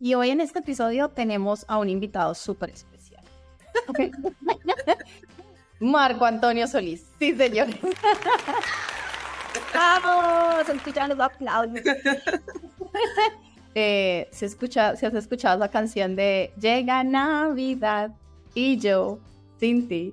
y hoy en este episodio tenemos a un invitado súper especial. Marco Antonio Solís. Sí, señores. ¡Vamos! Escuchan los aplausos. Eh, se escucha, si has escuchado la canción de Llega Navidad y yo sin ti.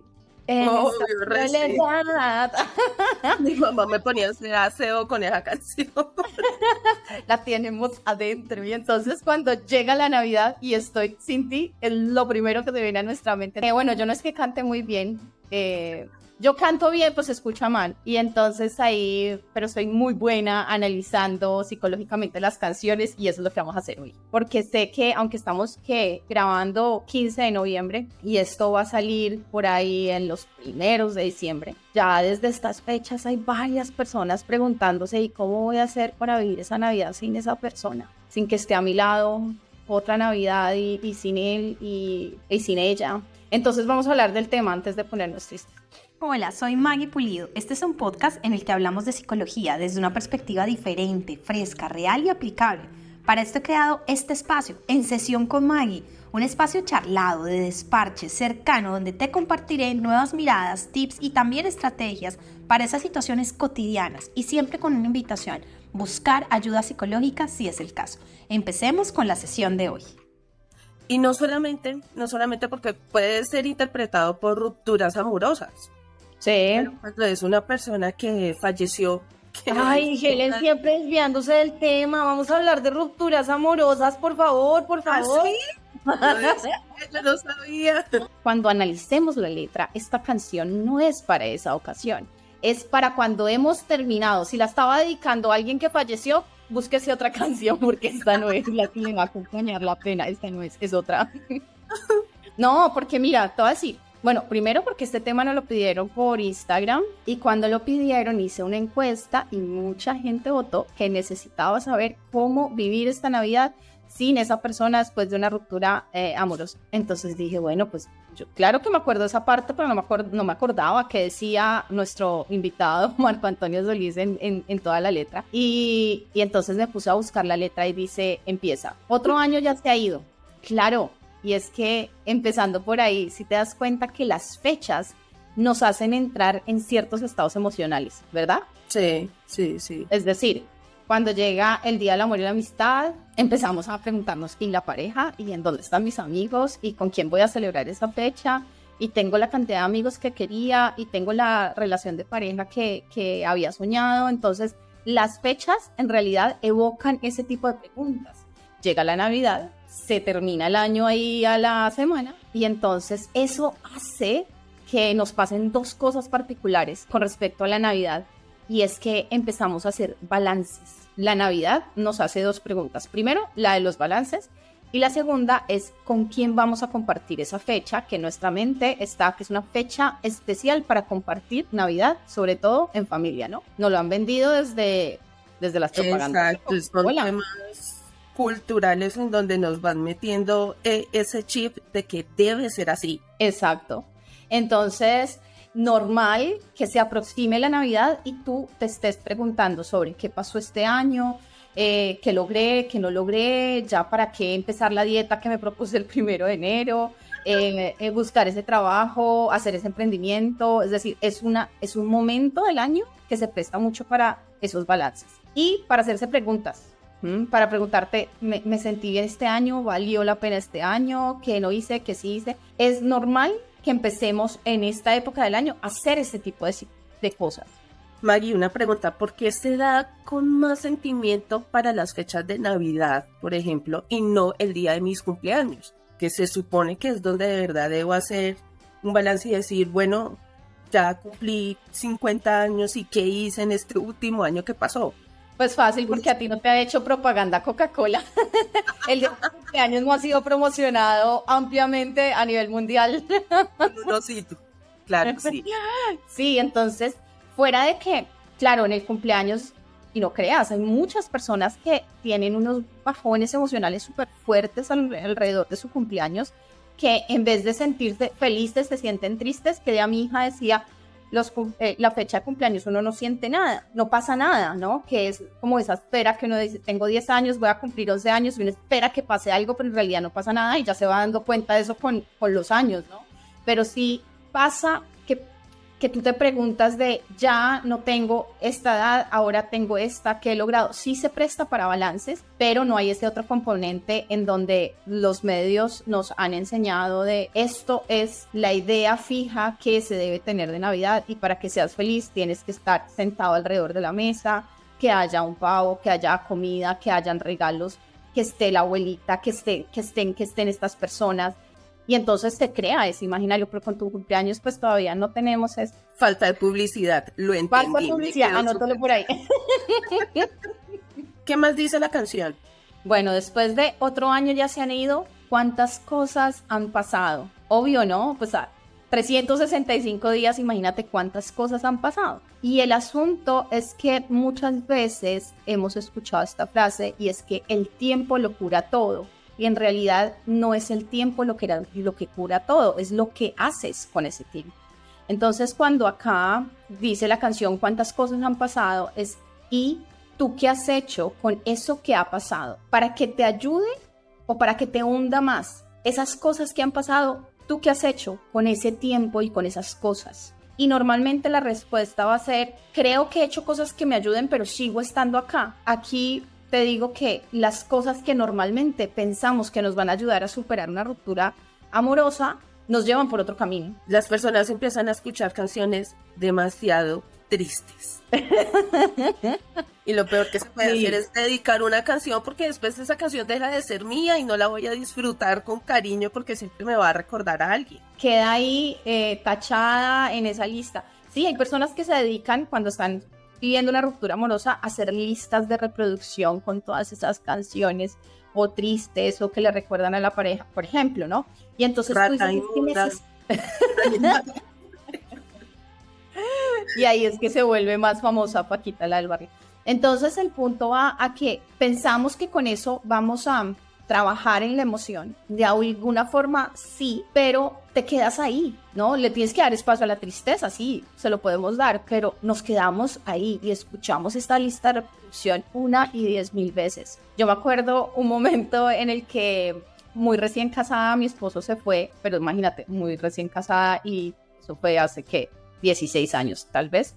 Oh, Mi mamá me ponía a hacer aseo con esa canción. la tenemos adentro. Y entonces cuando llega la Navidad y estoy sin ti, es lo primero que te viene a nuestra mente. Eh, bueno, yo no es que cante muy bien. Eh, yo canto bien, pues se escucha mal. Y entonces ahí, pero soy muy buena analizando psicológicamente las canciones y eso es lo que vamos a hacer hoy. Porque sé que, aunque estamos que grabando 15 de noviembre y esto va a salir por ahí en los primeros de diciembre, ya desde estas fechas hay varias personas preguntándose, ¿y cómo voy a hacer para vivir esa Navidad sin esa persona? Sin que esté a mi lado otra Navidad y, sin él y, y sin ella. Entonces vamos a hablar del tema antes de ponernos tristes. Hola, soy Maggie Pulido. Este es un podcast en el que hablamos de psicología desde una perspectiva diferente, fresca, real y aplicable. Para esto he creado este espacio, En Sesión con Maggie, un espacio charlado, de desparche, cercano, donde te compartiré nuevas miradas, tips y también estrategias para esas situaciones cotidianas y siempre con una invitación, buscar ayuda psicológica si es el caso. Empecemos con la sesión de hoy. Y no solamente, no solamente porque puede ser interpretado por rupturas amorosas, Sí. cuando es una persona que falleció. Ay, Helen siempre desviándose del tema. Vamos a hablar de rupturas amorosas, por favor, por ¿Ah, favor. Yo no sabía. Cuando analicemos la letra, esta canción no es para esa ocasión. Es para cuando hemos terminado. Si la estaba dedicando a alguien que falleció, búsquese otra canción porque esta no es la que le va a acompañar la pena. Esta no es, es otra. No, porque mira, te voy a decir, bueno, primero porque este tema no lo pidieron por Instagram y cuando lo pidieron hice una encuesta y mucha gente votó que necesitaba saber cómo vivir esta Navidad sin esa persona después de una ruptura eh, amorosa. Entonces dije, bueno, pues yo claro que me acuerdo esa parte, pero no me, no me acordaba que decía nuestro invitado Marco Antonio Solís en, en, toda la letra. Y, y entonces me puse a buscar la letra y dice, empieza, otro año ya se ha ido. Claro, y es que, empezando por ahí, si te das cuenta que las fechas nos hacen entrar en ciertos estados emocionales, ¿verdad? Sí, sí, sí. Es decir, cuando llega el Día del Amor y la Amistad, empezamos a preguntarnos quién la pareja y en dónde están mis amigos y con quién voy a celebrar esa fecha. Y tengo la cantidad de amigos que quería y tengo la relación de pareja que, que había soñado. Entonces, las fechas en realidad evocan ese tipo de preguntas. Llega la Navidad se termina el año ahí a la semana y entonces eso hace que nos pasen dos cosas particulares con respecto a la Navidad y es que empezamos a hacer balances. La Navidad nos hace dos preguntas. Primero, la de los balances y la segunda es con quién vamos a compartir esa fecha, que nuestra mente está, que es una fecha especial para compartir Navidad, sobre todo en familia, ¿no? Nos lo han vendido desde, desde las propagandas. Exacto, culturales en donde nos van metiendo eh, ese chip de que debe ser así. Exacto. Entonces, normal que se aproxime la Navidad y tú te estés preguntando sobre qué pasó este año, eh, qué logré, qué no logré, ya para qué empezar la dieta que me propuse el primero de enero, eh, buscar ese trabajo, hacer ese emprendimiento. Es decir, es, una, es un momento del año que se presta mucho para esos balances y para hacerse preguntas para preguntarte, ¿me, sentí bien este año? ¿Valió la pena este año? ¿Qué no hice? ¿Qué sí hice? Es normal que empecemos en esta época del año a hacer ese tipo de, de cosas. Maggie, una pregunta, ¿por qué se da con más sentimiento para las fechas de Navidad, por ejemplo, y no el día de mis cumpleaños? Que se supone que es donde de verdad debo hacer un balance y decir, bueno, ya cumplí 50 años y qué hice en este último año que pasó. Pues fácil, porque a ti no te ha hecho propaganda Coca-Cola. El de cumpleaños no ha sido promocionado ampliamente a nivel mundial. No, sí, claro, sí. Sí, entonces, fuera de que, claro, en el cumpleaños, y no creas, hay muchas personas que tienen unos bajones emocionales súper fuertes alrededor de su cumpleaños, que en vez de sentirse felices, se sienten tristes, que ya mi hija decía, eh, la fecha de cumpleaños uno no siente nada, no pasa nada, ¿no? Que es como esa espera que uno dice, tengo 10 años, voy a cumplir 11 años, y uno espera que pase algo, pero en realidad no pasa nada y ya se va dando cuenta de eso con, con los años, ¿no? Pero sí pasa que tú te preguntas de ya no tengo esta edad, ahora tengo esta que he logrado. Sí se presta para balances, pero no hay ese otro componente en donde los medios nos han enseñado de esto es la idea fija que se debe tener de Navidad y para que seas feliz tienes que estar sentado alrededor de la mesa, que haya un pavo, que haya comida, que hayan regalos, que esté la abuelita, que, esté, que, estén, que estén estas personas y entonces se crea ese imaginario, pero con tu cumpleaños pues todavía no tenemos eso. Falta de publicidad, lo entendí. Falta de publicidad, anótalo por ahí. ¿Qué más dice la canción? Bueno, después de otro año ya se han ido, ¿cuántas cosas han pasado? Obvio, ¿no? Pues a 365 días, imagínate cuántas cosas han pasado. Y el asunto es que muchas veces hemos escuchado esta frase y es que el tiempo lo cura todo y en realidad no es el tiempo lo que, lo que cura todo, es lo que haces con ese tiempo. Entonces cuando acá dice la canción cuántas cosas han pasado, es y tú qué has hecho con eso que ha pasado, para que te ayude o para que te hunda más. Esas cosas que han pasado, tú qué has hecho con ese tiempo y con esas cosas. Y normalmente la respuesta va a ser, creo que he hecho cosas que me ayuden, pero sigo estando acá. Aquí te digo que las cosas que normalmente pensamos que nos van a ayudar a superar una ruptura amorosa nos llevan por otro camino. Las personas empiezan a escuchar canciones demasiado tristes. y lo peor que se puede hacer es dedicar una canción porque después esa canción deja de ser mía y no la voy a disfrutar con cariño porque siempre me va a recordar a alguien. Queda ahí eh, tachada en esa lista. Sí, hay personas que se dedican cuando están viviendo una ruptura amorosa, hacer listas de reproducción con todas esas canciones o tristes o que le recuerdan a la pareja, por ejemplo, ¿no? Y entonces y ahí es que se vuelve más famosa Paquita la del barrio. Entonces el punto va a que pensamos que con eso vamos a trabajar en la emoción. De alguna forma sí, pero te quedas ahí, ¿no? Le tienes que dar espacio a la tristeza, sí, se lo podemos dar, pero nos quedamos ahí y escuchamos esta lista de reproducción una y diez mil veces. Yo me acuerdo un momento en el que muy recién casada mi esposo se fue, pero imagínate, muy recién casada y eso fue hace que 16 años tal vez.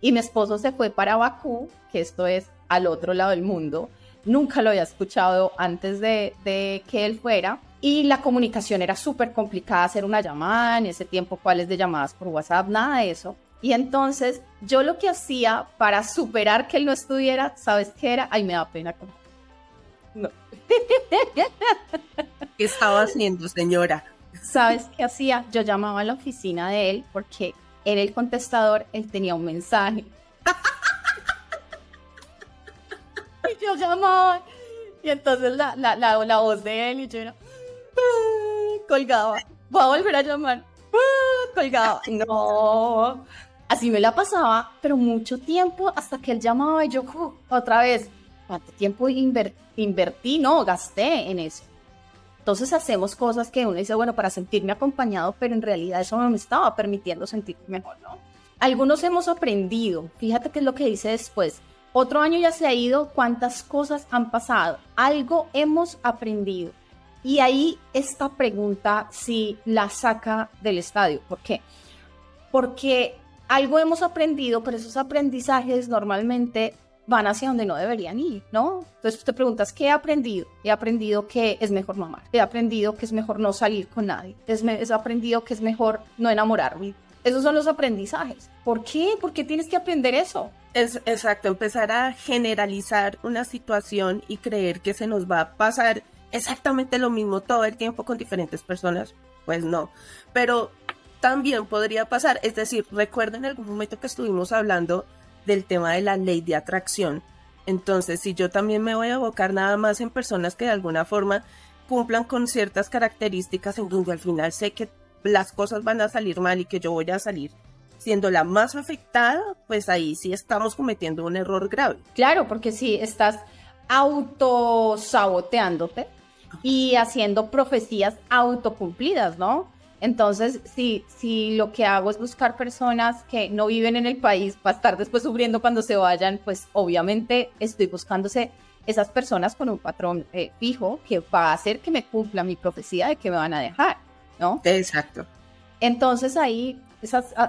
Y mi esposo se fue para Bakú, que esto es al otro lado del mundo, nunca lo había escuchado antes de, que él fuera y la comunicación era súper complicada hacer una llamada, en ese tiempo cuáles de llamadas por WhatsApp, nada de eso. Y entonces yo lo que hacía para superar que él no estuviera, ¿sabes qué era? Ay, me da pena. No. ¿Qué estaba haciendo, señora? ¿Sabes qué hacía? Yo llamaba a la oficina de él porque en el contestador él tenía un mensaje y yo llamaba. Y entonces la, la, la, la voz de él y yo era, ah", colgaba. Voy a volver a llamar. Ah", colgaba. No. Así me la pasaba, pero mucho tiempo hasta que él llamaba y yo otra vez. ¿Cuánto tiempo invertí? No, gasté en eso. Entonces hacemos cosas que uno dice, bueno, para sentirme acompañado, pero en realidad eso no me estaba permitiendo sentirme mejor, ¿no? Algunos hemos aprendido, fíjate qué es lo que dice después, otro año ya se ha ido, cuántas cosas han pasado, algo hemos aprendido. Y ahí esta pregunta si la saca del estadio. ¿Por qué? Porque algo hemos aprendido, pero esos aprendizajes normalmente van hacia donde no deberían ir, ¿no? Entonces te preguntas, ¿qué he aprendido? He aprendido que es mejor mamar, he aprendido que es mejor no salir con nadie, he aprendido que es mejor no enamorarme. Esos son los aprendizajes. ¿Por qué? ¿Por qué tienes que aprender eso? Es exacto, empezar a generalizar una situación y creer que se nos va a pasar exactamente lo mismo todo el tiempo con diferentes personas, pues no. Pero también podría pasar, es decir, recuerdo en algún momento que estuvimos hablando del tema de la ley de atracción. Entonces, si yo también me voy a abocar nada más en personas que de alguna forma cumplan con ciertas características en donde al final sé que las cosas van a salir mal y que yo voy a salir siendo la más afectada, pues ahí sí estamos cometiendo un error grave. Claro, porque si estás autosaboteándote y haciendo profecías autocumplidas, ¿no? Entonces, si, si lo que hago es buscar personas que no viven en el país para estar después sufriendo cuando se vayan, pues obviamente estoy buscándose esas personas con un patrón eh, fijo que va a hacer que me cumpla mi profecía de que me van a dejar, ¿no? Exacto. Entonces ahí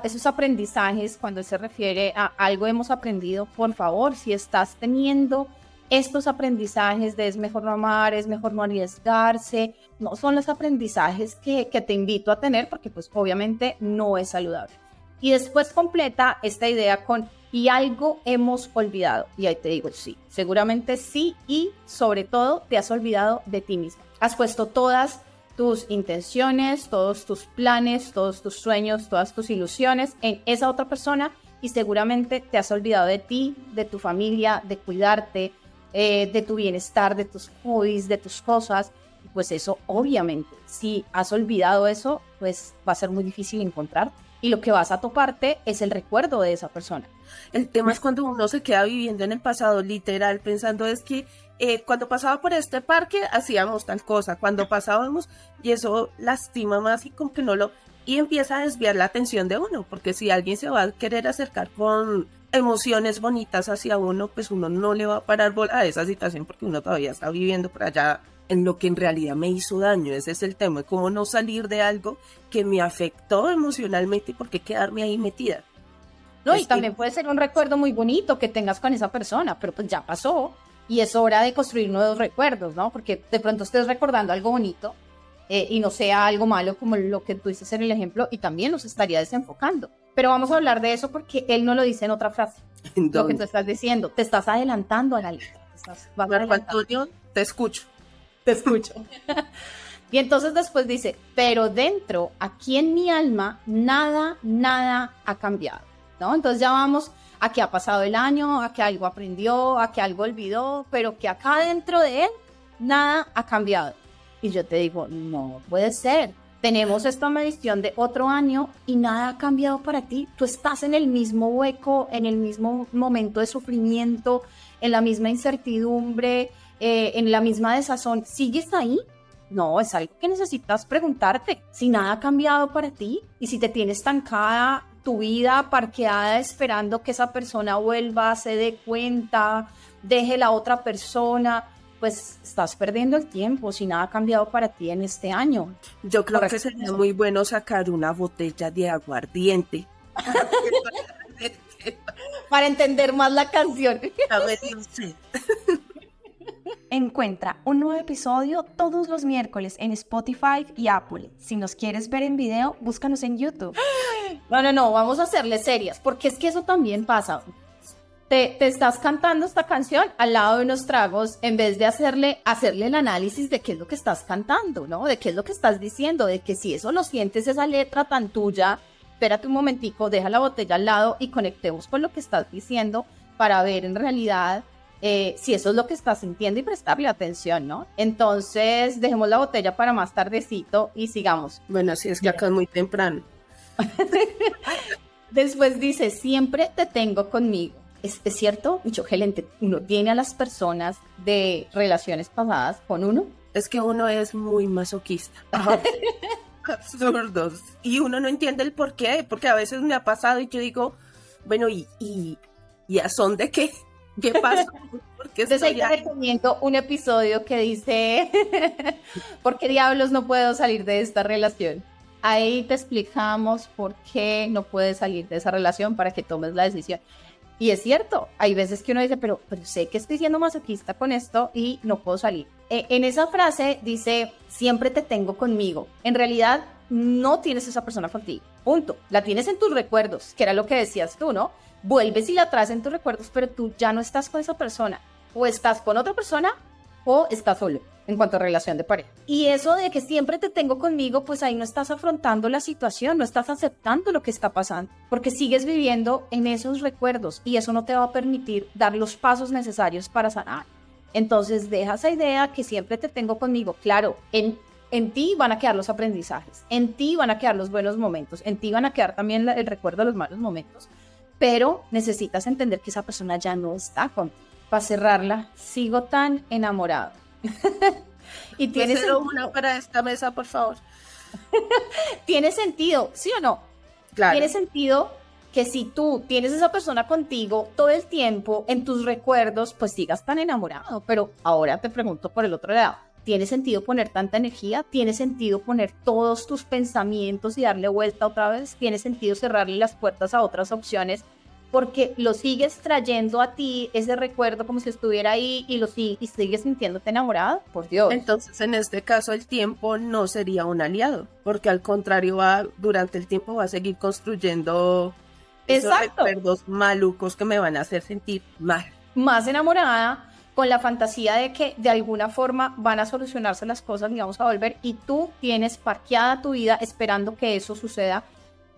esos aprendizajes, cuando se refiere a algo hemos aprendido, por favor, si estás teniendo estos aprendizajes de es mejor no amar, es mejor no arriesgarse, no son los aprendizajes que, te invito a tener porque pues obviamente no es saludable. Y después completa esta idea con y algo hemos olvidado. Y ahí te digo, sí, seguramente sí y sobre todo te has olvidado de ti mismo. Has puesto todas tus intenciones, todos tus planes, todos tus sueños, todas tus ilusiones en esa otra persona y seguramente te has olvidado de ti, de tu familia, de cuidarte, eh, de tu bienestar, de tus hobbies, de tus cosas. Pues eso, obviamente, si has olvidado eso, pues va a ser muy difícil encontrar. Y lo que vas a toparte es el recuerdo de esa persona. El tema es cuando uno se queda viviendo en el pasado, literal, pensando es que eh, cuando pasaba por este parque hacíamos tal cosa, cuando pasábamos, y eso lastima más y como que no lo... Y empieza a desviar la atención de uno, porque si alguien se va a querer acercar con emociones bonitas hacia uno, pues uno no le va a parar bola a esa situación porque uno todavía está viviendo por allá en lo que en realidad me hizo daño. Ese es el tema, cómo no salir de algo que me afectó emocionalmente y por qué quedarme ahí metida. No, y también puede ser un recuerdo muy bonito que tengas con esa persona, pero pues ya pasó y es hora de construir nuevos recuerdos, ¿no? Porque de pronto estés recordando algo bonito eh, y no sea algo malo como lo que tú dices en el ejemplo y también nos estaría desenfocando. Pero vamos a hablar de eso porque él no lo dice en otra frase. Lo que tú estás diciendo, te estás adelantando a la lista. Marco Antonio, te escucho. Te escucho. y entonces después dice, pero dentro, aquí en mi alma, nada, nada ha cambiado. ¿no? Entonces ya vamos a que ha pasado el año, a que algo aprendió, a que algo olvidó, pero que acá dentro de él, nada ha cambiado. Y yo te digo, no puede ser tenemos esta medición de otro año y nada ha cambiado para ti. Tú estás en el mismo hueco, en el mismo momento de sufrimiento, en la misma incertidumbre, eh, en la misma desazón. ¿Sigues ahí? No, es algo que necesitas preguntarte. Si nada ha cambiado para ti y si te tienes estancada tu vida, parqueada, esperando que esa persona vuelva, se dé cuenta, deje la otra persona pues estás perdiendo el tiempo si nada ha cambiado para ti en este año. Yo creo que sería muy bueno sacar una botella de aguardiente. para entender más la canción. Encuentra un nuevo episodio todos los miércoles en Spotify y Apple. Si nos quieres ver en video, búscanos en YouTube. No, no, no, vamos a hacerle serias, porque es que eso también pasa te, estás cantando esta canción al lado de unos tragos en vez de hacerle, hacerle el análisis de qué es lo que estás cantando, ¿no? De qué es lo que estás diciendo, de que si eso lo sientes, esa letra tan tuya, espérate un momentico, deja la botella al lado y conectemos con lo que estás diciendo para ver en realidad eh, si eso es lo que estás sintiendo y prestarle atención, ¿no? Entonces, dejemos la botella para más tardecito y sigamos. Bueno, así es que acá es muy temprano. Después dice, siempre te tengo conmigo es, cierto, mucho gerente, uno tiene a las personas de relaciones pasadas con uno. Es que uno es muy masoquista. Absurdos. Y uno no entiende el por qué, porque a veces me ha pasado y yo digo, bueno, ¿y, y, y a son de qué? ¿Qué pasó? Porque Entonces ahí te recomiendo un episodio que dice, ¿por qué diablos no puedo salir de esta relación? Ahí te explicamos por qué no puedes salir de esa relación para que tomes la decisión. Y es cierto, hay veces que uno dice, pero, pero sé que estoy siendo masoquista con esto y no puedo salir. E, en esa frase dice, siempre te tengo conmigo. En realidad, no tienes esa persona contigo. Punto. La tienes en tus recuerdos, que era lo que decías tú, ¿no? Vuelves y la traes en tus recuerdos, pero tú ya no estás con esa persona. O estás con otra persona o estás solo en cuanto a relación de pareja. Y eso de que siempre te tengo conmigo, pues ahí no estás afrontando la situación, no estás aceptando lo que está pasando, porque sigues viviendo en esos recuerdos y eso no te va a permitir dar los pasos necesarios para sanar. Entonces deja esa idea que siempre te tengo conmigo. Claro, en, en ti van a quedar los aprendizajes, en ti van a quedar los buenos momentos, en ti van a quedar también el recuerdo de los malos momentos, pero necesitas entender que esa persona ya no está contigo. Para cerrarla, sigo tan enamorado y tienes una para esta mesa, por favor. tiene sentido, ¿sí o no? Claro. Tiene sentido que si tú tienes esa persona contigo todo el tiempo en tus recuerdos, pues sigas tan enamorado. Pero ahora te pregunto por el otro lado, ¿tiene sentido poner tanta energía? ¿Tiene sentido poner todos tus pensamientos y darle vuelta otra vez? ¿Tiene sentido cerrarle las puertas a otras opciones? Porque lo sigues trayendo a ti ese recuerdo como si estuviera ahí y lo y sigues sintiéndote enamorado, por Dios. Entonces, en este caso, el tiempo no sería un aliado, porque al contrario, va, durante el tiempo va a seguir construyendo esos Exacto. recuerdos malucos que me van a hacer sentir mal. más enamorada con la fantasía de que de alguna forma van a solucionarse las cosas y vamos a volver y tú tienes parqueada tu vida esperando que eso suceda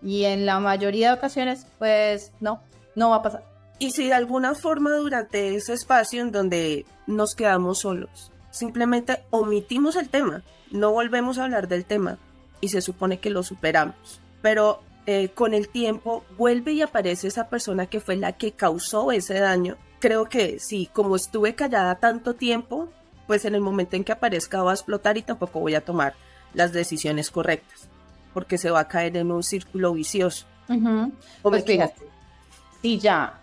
y en la mayoría de ocasiones pues no, no va a pasar. Y si de alguna forma durante ese espacio en donde nos quedamos solos, simplemente omitimos el tema, no volvemos a hablar del tema y se supone que lo superamos, pero eh, con el tiempo vuelve y aparece esa persona que fue la que causó ese daño. Creo que sí, como estuve callada tanto tiempo, pues en el momento en que aparezca va a explotar y tampoco voy a tomar las decisiones correctas, porque se va a caer en un círculo vicioso. ¿O me Pues fíjate, si ya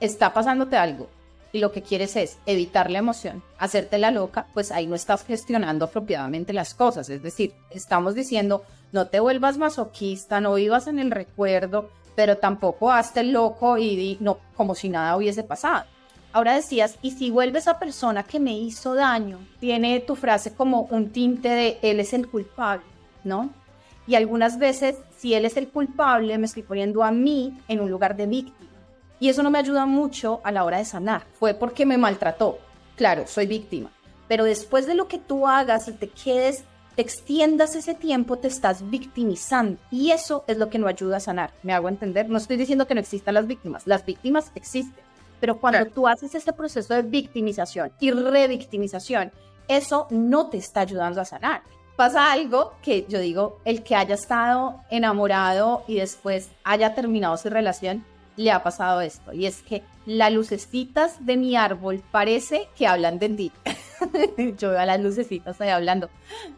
está pasándote algo y lo que quieres es evitar la emoción, hacerte la loca, pues ahí no estás gestionando apropiadamente las cosas. Es decir, estamos diciendo, no te vuelvas masoquista, no vivas en el recuerdo, pero tampoco hazte loco y di, no, como si nada hubiese pasado. Ahora decías, y si vuelve esa persona que me hizo daño, tiene tu frase como un tinte de él es el culpable, ¿no? Y algunas veces, si él es el culpable, me estoy poniendo a mí en un lugar de víctima. Y eso no me ayuda mucho a la hora de sanar. Fue porque me maltrató. Claro, soy víctima. Pero después de lo que tú hagas y te quedes, te extiendas ese tiempo, te estás victimizando. Y eso es lo que no ayuda a sanar. ¿Me hago entender? No estoy diciendo que no existan las víctimas. Las víctimas existen. Pero cuando Claro. tú haces ese proceso de victimización y revictimización, eso no te está ayudando a sanar. Pasa algo que yo digo, el que haya estado enamorado y después haya terminado su relación, le ha pasado esto. Y es que las lucecitas de mi árbol parece que hablan de ti. yo veo a las lucecitas ahí hablando.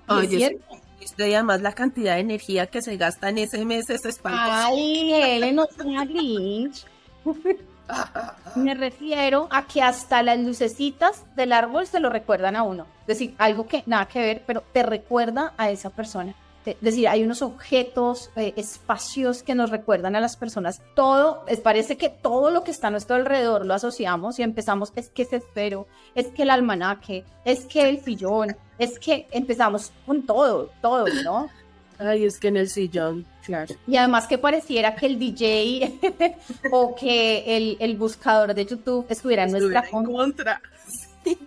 Oye. Esto y además la cantidad de energía que se gasta en ese mes es espantoso. Ay, Helen, no sea Grinch. Me refiero a que hasta las lucecitas del árbol se lo recuerdan a uno. Es decir, algo que nada que ver, pero te recuerda a esa persona. Es decir, hay unos objetos, eh, espacios que nos recuerdan a las personas. Todo, parece que todo lo que está a nuestro alrededor lo asociamos y empezamos, es que ese espero, es que el almanaque, es que el sillón, es que empezamos con todo, todo, ¿no? Ay, es que en el sillón, claro. Y además que pareciera que el DJ o que el, el buscador de YouTube estuviera en nuestra en contra. contra. Sí.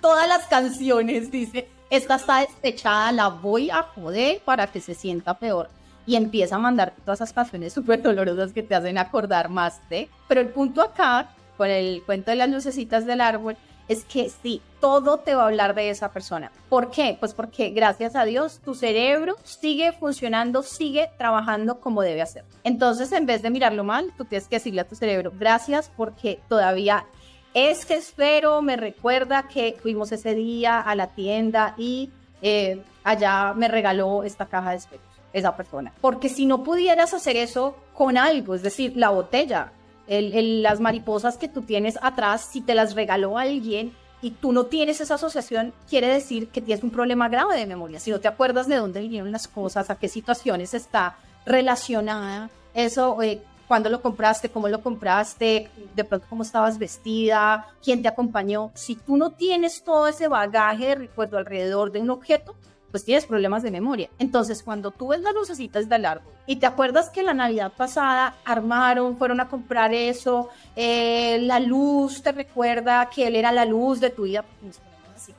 Todas las canciones, dice, esta está despechada, la voy a joder para que se sienta peor. Y empieza a mandar todas esas canciones súper dolorosas que te hacen acordar más de. Pero el punto acá, con el cuento de las lucecitas del árbol, es que sí, todo te va a hablar de esa persona. ¿Por qué? Pues porque gracias a Dios tu cerebro sigue funcionando, sigue trabajando como debe hacer. Entonces, en vez de mirarlo mal, tú tienes que decirle a tu cerebro, gracias porque todavía es que espero, me recuerda que fuimos ese día a la tienda y eh, allá me regaló esta caja de espejos, esa persona. Porque si no pudieras hacer eso con algo, es decir, la botella, el- las mariposas que tú tienes atrás, si te las regaló alguien y tú no tienes esa asociación, quiere decir que tienes un problema grave de memoria. Si no te acuerdas de dónde vinieron las cosas, a qué situaciones está relacionada, eso, eh, cuándo lo compraste, cómo lo compraste, de pronto cómo estabas vestida, quién te acompañó. Si tú no tienes todo ese bagaje de recuerdo alrededor de un objeto, pues tienes problemas de memoria. Entonces, cuando tú ves las lucecitas del árbol y te acuerdas que la Navidad pasada armaron, fueron a comprar eso, eh, la luz te recuerda que él era la luz de tu vida, ponemos así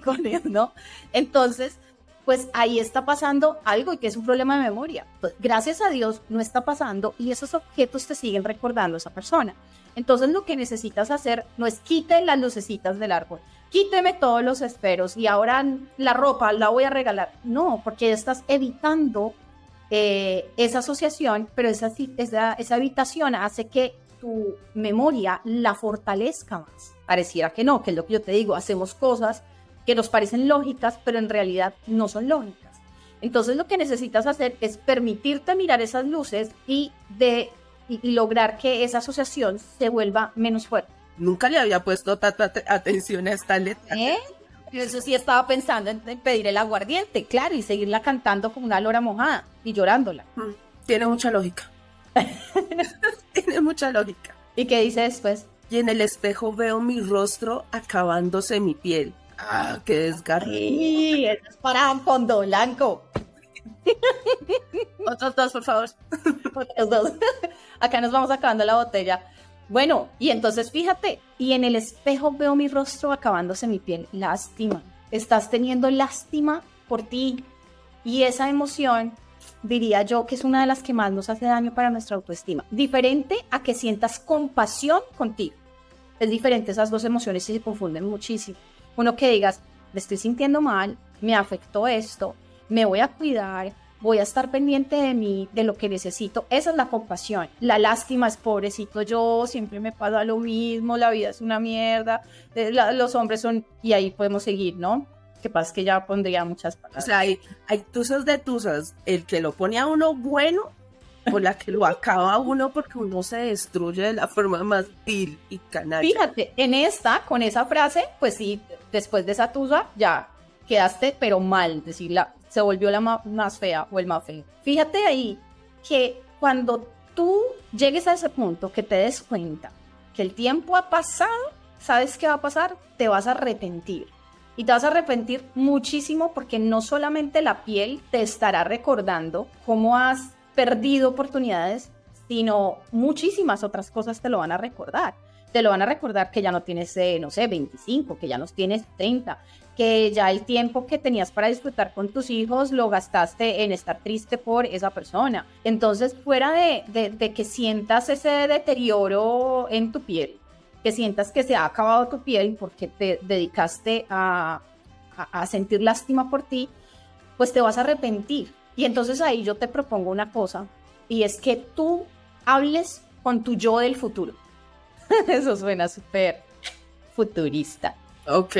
como, como ¿no? Entonces, pues ahí está pasando algo y que es un problema de memoria. Pues, gracias a Dios no está pasando y esos objetos te siguen recordando a esa persona. Entonces lo que necesitas hacer no es quite las lucecitas del árbol, quíteme todos los esferos y ahora la ropa la voy a regalar. No, porque estás evitando eh, esa asociación, pero esa, esa, evitación hace que tu memoria la fortalezca más. Pareciera que no, que es lo que yo te digo, hacemos cosas que nos parecen lógicas, pero en realidad no son lógicas. Entonces lo que necesitas hacer es permitirte mirar esas luces y, de, y, lograr que esa asociación se vuelva menos fuerte. Nunca le había puesto tanta atención a esta letra. ¿Eh? Eso sí estaba pensando en, pedir el aguardiente, claro, y seguirla cantando como una lora mojada y llorándola. Mm, tiene mucha lógica. Tiene mucha lógica. ¿Y qué dice después? Y en el espejo veo mi rostro acabándose mi piel. Ah, qué desgarro. Sí, eso es para fondo blanco. Otros dos, por favor. Otros dos. Acá nos vamos acabando la botella. Bueno, y entonces fíjate, y en el espejo veo mi rostro acabándose mi piel. Lástima. Estás teniendo lástima por ti. Y esa emoción, diría yo, que es una de las que más nos hace daño para nuestra autoestima. Diferente a que sientas compasión contigo. Es diferente, esas dos emociones y se confunden muchísimo. Uno que digas, me estoy sintiendo mal, me afectó esto, me voy a cuidar, voy a estar pendiente de mí, de lo que necesito. Esa es la compasión. La lástima es pobrecito yo, siempre me pasa lo mismo, la vida es una mierda, eh, los hombres son, y ahí podemos seguir, ¿no? Que pasa que ya pondría muchas palabras. O sea, hay, hay tusas de tusas, el que lo pone a uno bueno o la que lo acaba uno porque uno se destruye de la forma más vil y canalla. Fíjate, en esta, con esa frase, pues sí, después de esa tusa, ya quedaste, pero mal, decirla, se volvió la más fea o el más feo. Fíjate ahí que cuando tú llegues a ese punto, que te des cuenta que el tiempo ha pasado, ¿sabes qué va a pasar? Te vas a arrepentir. Y te vas a arrepentir muchísimo porque no solamente la piel te estará recordando cómo has perdido oportunidades, sino muchísimas otras cosas te lo van a recordar. Te lo van a recordar que ya no tienes, eh, no sé, 25, que ya no tienes 30, que ya el tiempo que tenías para disfrutar con tus hijos lo gastaste en estar triste por esa persona. Entonces, fuera de, que sientas ese deterioro en tu piel, que sientas que se ha acabado tu piel porque te dedicaste a, a sentir lástima por ti, pues te vas a arrepentir. Y entonces ahí yo te propongo una cosa, y es que tú hables con tu yo del futuro. Eso suena súper futurista. Ok.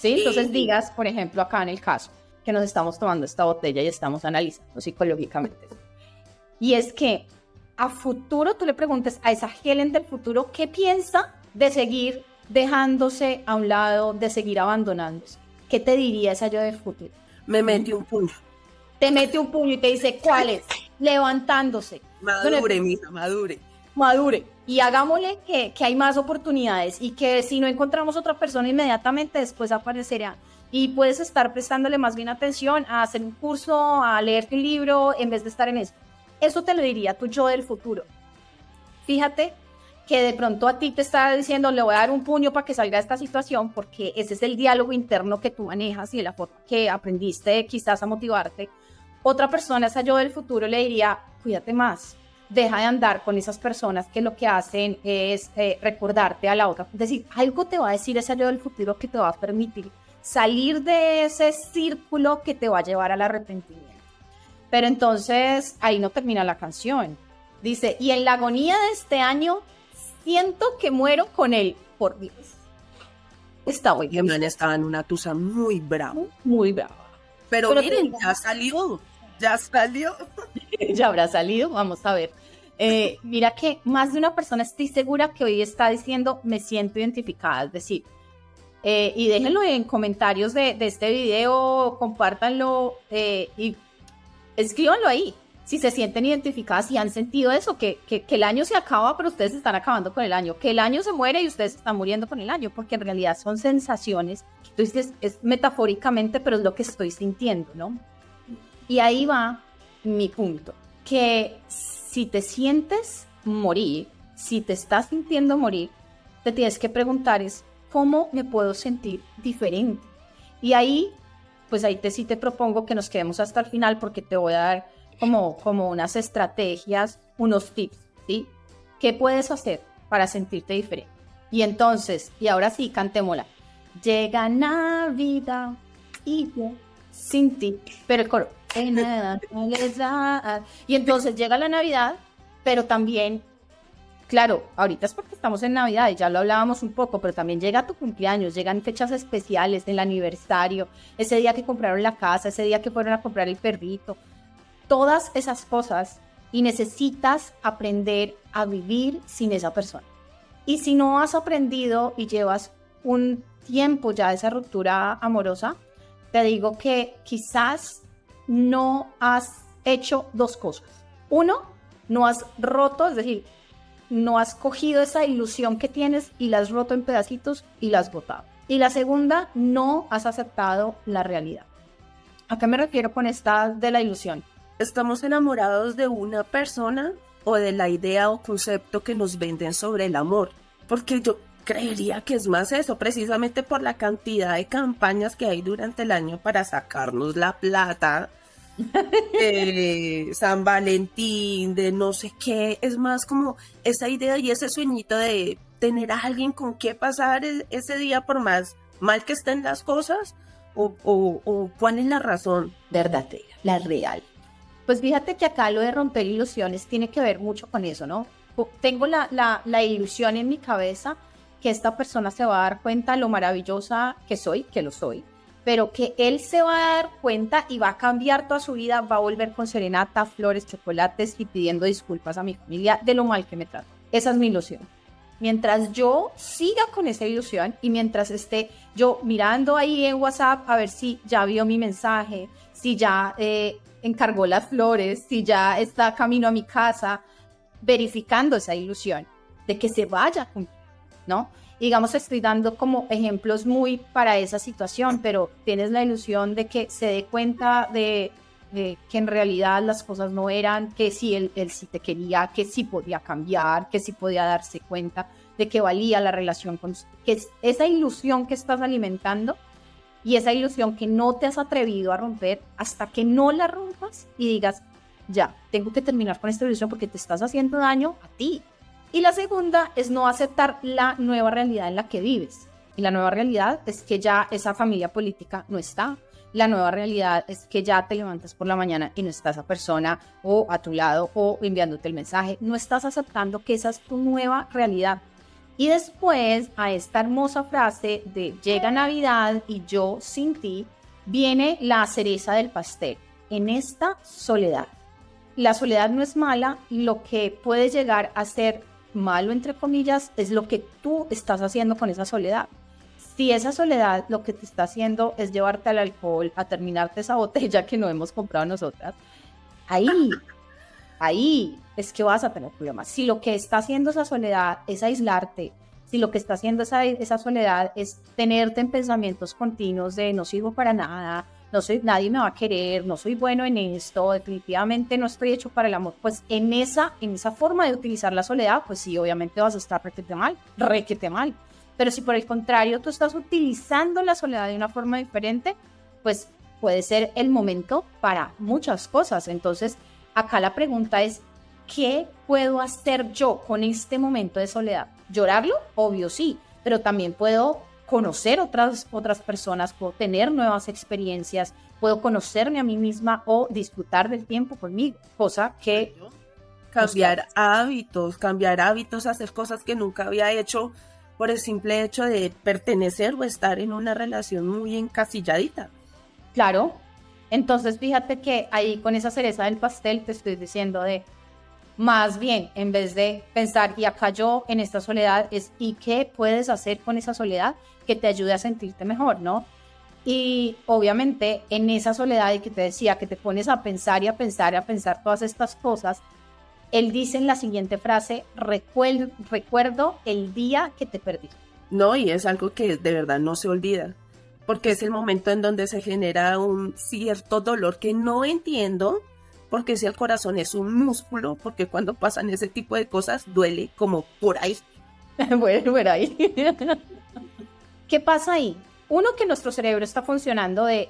¿Sí? Entonces digas, por ejemplo, acá en el caso, que nos estamos tomando esta botella y estamos analizando psicológicamente. Y es que a futuro tú le preguntes a esa Helen del futuro qué piensa de seguir dejándose a un lado, de seguir abandonándose. ¿Qué te diría esa yo del futuro? Me mete un puño. Te mete un puño y te dice, ¿cuál es? Levantándose. Madure, mija, madure. Madure y hagámosle que, que, hay más oportunidades y que si no encontramos otra persona inmediatamente después aparecerá. Y puedes estar prestándole más bien atención a hacer un curso, a leerte un libro, en vez de estar en eso. Eso te lo diría tu yo del futuro. Fíjate que de pronto a ti te está diciendo, le voy a dar un puño para que salga de esta situación, porque ese es el diálogo interno que tú manejas y la forma que aprendiste quizás a motivarte. Otra persona, esa yo del futuro, le diría, cuídate más, deja de andar con esas personas que lo que hacen es eh, recordarte a la otra. Es decir, algo te va a decir ese yo del futuro que te va a permitir salir de ese círculo que te va a llevar al arrepentimiento. Pero entonces ahí no termina la canción. Dice, y en la agonía de este año siento que muero con él, por Dios. Está muy bien. estaba en una tusa muy brava. Muy brava. Pero, miren, ya salió. Ya salió. ya habrá salido, vamos a ver. Eh, mira que más de una persona estoy segura que hoy está diciendo me siento identificada, es decir, eh, y déjenlo en comentarios de, este video, compártanlo eh, y escríbanlo ahí. Si se sienten identificadas y han sentido eso, que, que, el año se acaba, pero ustedes están acabando con el año, que el año se muere y ustedes están muriendo con el año, porque en realidad son sensaciones, entonces es metafóricamente, pero es lo que estoy sintiendo, ¿no? Y ahí va mi punto, que si te sientes morir, si te estás sintiendo morir, te tienes que preguntar es, ¿cómo me puedo sentir diferente? Y ahí, pues ahí te sí te propongo que nos quedemos hasta el final porque te voy a dar como, como unas estrategias, unos tips, ¿sí? ¿Qué puedes hacer para sentirte diferente? Y entonces, y ahora sí, cantémosla. Llega Navidad y yo sin ti, pero el coro y entonces llega la Navidad, pero también Claro, ahorita es porque estamos en Navidad y ya lo hablábamos un poco, pero también llega tu cumpleaños, llegan fechas especiales, el aniversario, ese día que compraron la casa, ese día que fueron a comprar el perrito, todas esas cosas y necesitas aprender a vivir sin esa persona. Y si no has aprendido y llevas un tiempo ya de esa ruptura amorosa, te digo que quizás no has hecho dos cosas. Uno, no has roto, es decir, no has cogido esa ilusión que tienes y la has roto en pedacitos y la has botado. Y la segunda, no has aceptado la realidad. ¿A qué me refiero con esta de la ilusión? ¿Estamos enamorados de una persona o de la idea o concepto que nos venden sobre el amor? Porque yo creería que es más eso, precisamente por la cantidad de campañas que hay durante el año para sacarnos la plata de San Valentín, de no sé qué, es más como esa idea y ese sueñito de tener a alguien con qué pasar e-, ese día por más mal que estén las cosas o, o, cuál es la razón verdadera, la real. Pues fíjate que acá lo de romper ilusiones tiene que ver mucho con eso, ¿no? Tengo la, la ilusión en mi cabeza que esta persona se va a dar cuenta lo maravillosa que soy, que lo soy, pero que él se va a dar cuenta y va a cambiar toda su vida, va a volver con serenata, flores, chocolates y pidiendo disculpas a mi familia de lo mal que me trato. Esa es mi ilusión. Mientras yo siga con esa ilusión y mientras esté yo mirando ahí en WhatsApp a ver si ya vio mi mensaje, si ya eh, encargó las flores, si ya está camino a mi casa, verificando esa ilusión de que se vaya ¿no? Digamos, estoy dando como ejemplos muy para esa situación, pero tienes la ilusión de que se dé cuenta de, que en realidad las cosas no eran, que sí él, sí te quería, que sí podía cambiar, que sí podía darse cuenta de que valía la relación con que esa ilusión que estás alimentando y esa ilusión que no te has atrevido a romper hasta que no la rompas y digas, ya, tengo que terminar con esta ilusión porque te estás haciendo daño a ti, y la segunda es no aceptar la nueva realidad en la que vives. Y la nueva realidad es que ya esa familia política no está. La nueva realidad es que ya te levantas por la mañana y no está esa persona o a tu lado o enviándote el mensaje. No estás aceptando que esa es tu nueva realidad. Y después a esta hermosa frase de llega Navidad y yo sin ti, viene la cereza del pastel. En esta soledad. La soledad no es mala, lo que puede llegar a ser malo, entre comillas, es lo que tú estás haciendo con esa soledad. Si esa soledad lo que te está haciendo es llevarte al alcohol, a terminarte esa botella que no hemos comprado nosotras, ahí, ahí es que vas a tener problemas. Si lo que está haciendo esa soledad es aislarte, si lo que está haciendo esa, esa soledad es tenerte en pensamientos continuos de no sirvo para nada, no soy, nadie me va a querer, no soy bueno en esto, definitivamente no estoy hecho para el amor, pues en esa, en esa forma de utilizar la soledad, pues sí, obviamente vas a estar requete mal, requete mal. Pero si por el contrario tú estás utilizando la soledad de una forma diferente, pues puede ser el momento para muchas cosas. Entonces, acá la pregunta es, ¿qué puedo hacer yo con este momento de soledad? ¿Llorarlo? Obvio sí, pero también puedo conocer otras, otras personas, puedo tener nuevas experiencias, puedo conocerme a mí misma o disfrutar del tiempo conmigo, cosa que... Cambiar hábitos, cambiar hábitos, hacer cosas que nunca había hecho por el simple hecho de pertenecer o estar en una relación muy encasilladita. Claro, entonces fíjate que ahí con esa cereza del pastel te estoy diciendo de, más bien, en vez de pensar, y acá yo en esta soledad, es ¿y qué puedes hacer con esa soledad que te ayude a sentirte mejor, ¿no? Y obviamente en esa soledad y que te decía que te pones a pensar y a pensar y a pensar todas estas cosas, él dice en la siguiente frase, recuerdo, recuerdo el día que te perdí. No, y es algo que de verdad no se olvida, porque es el momento en donde se genera un cierto dolor que no entiendo, porque si el corazón es un músculo, porque cuando pasan ese tipo de cosas duele como por ahí. bueno, por ahí. ¿Qué pasa ahí? Uno, que nuestro cerebro está funcionando de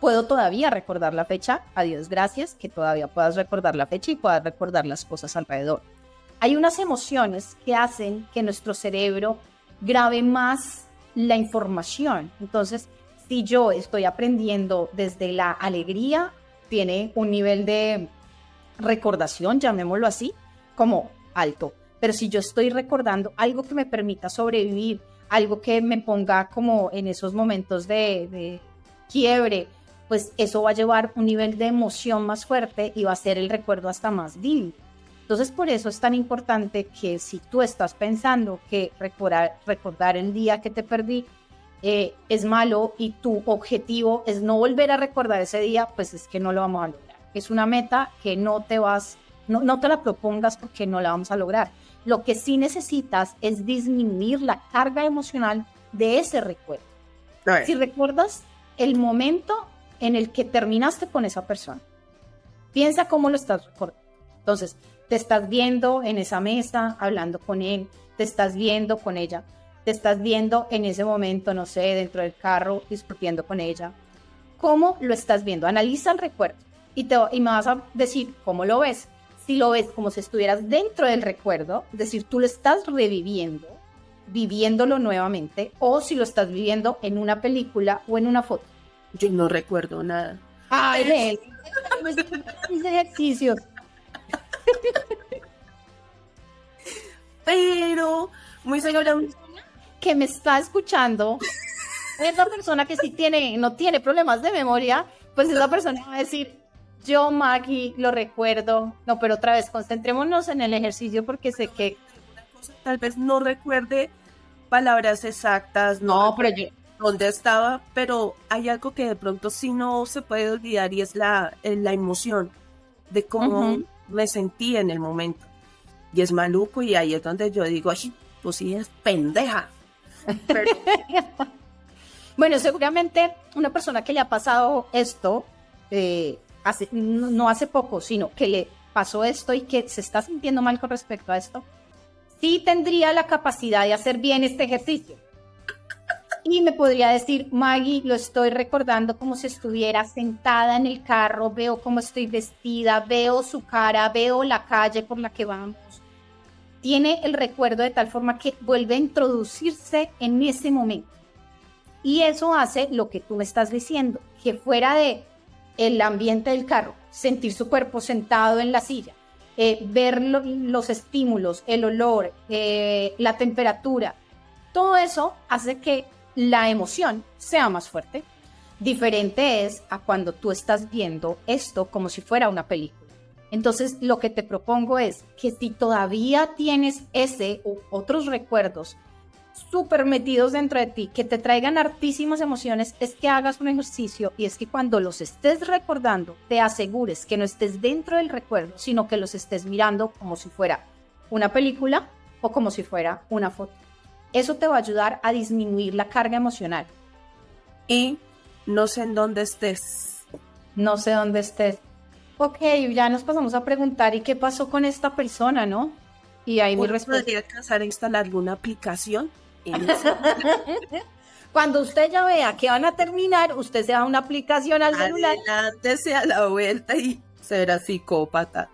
puedo todavía recordar la fecha, adiós, gracias, que todavía puedas recordar la fecha y puedas recordar las cosas alrededor. Hay unas emociones que hacen que nuestro cerebro grabe más la información. Entonces, si yo estoy aprendiendo desde la alegría tiene un nivel de recordación, llamémoslo así, como alto. Pero si yo estoy recordando algo que me permita sobrevivir, algo que me ponga como en esos momentos de, de quiebre, pues eso va a llevar un nivel de emoción más fuerte y va a ser el recuerdo hasta más vívido. Entonces, por eso es tan importante que si tú estás pensando que recordar el día que te perdí eh, es malo y tu objetivo es no volver a recordar ese día, pues es que no lo vamos a lograr. Es una meta que no te vas, no, no te la propongas porque no la vamos a lograr. Lo que sí necesitas es disminuir la carga emocional de ese recuerdo. Si recuerdas el momento en el que terminaste con esa persona, piensa cómo lo estás recordando. Entonces, te estás viendo en esa mesa hablando con él, te estás viendo con ella, te estás viendo en ese momento, no sé, dentro del carro discutiendo con ella. ¿Cómo lo estás viendo? Analiza el recuerdo y, te, y me vas a decir cómo lo ves. Si lo ves como si estuvieras dentro del recuerdo, es decir, tú lo estás reviviendo, viviéndolo nuevamente, o si lo estás viviendo en una película o en una foto. Yo no recuerdo nada. Ay, ejercicios. Pero, muy segura, que me está escuchando, es la persona que sí tiene, no tiene problemas de memoria, pues es la persona va a decir, yo Maggie lo recuerdo, no, pero otra vez, concentrémonos en el ejercicio porque sé que... Tal vez no recuerde palabras exactas, no, pero yo... dónde estaba, pero hay algo que de pronto sí no se puede olvidar y es la, la emoción de cómo me sentí en el momento. Y es maluco y ahí es donde yo digo, ay, pues sí es pendeja. bueno, seguramente una persona que le ha pasado esto, eh, no, hace poco, sino que le pasó esto y que se está sintiendo mal con respecto a esto, sí tendría la capacidad de hacer bien este ejercicio. Y me podría decir, Maggie, lo estoy recordando como si estuviera sentada en el carro, veo cómo estoy vestida, veo su cara, veo la calle por la que vamos. Tiene el recuerdo de tal forma que vuelve a introducirse en ese momento. Y eso hace lo que tú me estás diciendo, que fuera de el ambiente del carro, sentir su cuerpo sentado en la silla, eh, ver los estímulos, el olor, eh, la temperatura, todo eso hace que la emoción sea más fuerte. Diferente es a cuando tú estás viendo esto como si fuera una película. Entonces, lo que te propongo es que si todavía tienes ese u otros recuerdos súper metidos dentro de ti, que te traigan hartísimas emociones, es que hagas un ejercicio y es que cuando los estés recordando, te asegures que no estés dentro del recuerdo, sino que los estés mirando como si fuera una película o como si fuera una foto. Eso te va a ayudar a disminuir la carga emocional. Y no sé en dónde estés. No sé dónde estés. Ok, ya nos pasamos a preguntar, ¿y qué pasó con esta persona, no? Y ahí mi respuesta. ¿Podría alcanzar a instalar alguna aplicación? Cuando usted ya vea que van a terminar, usted se da una aplicación al celular. Adelante, a la vuelta y será psicópata.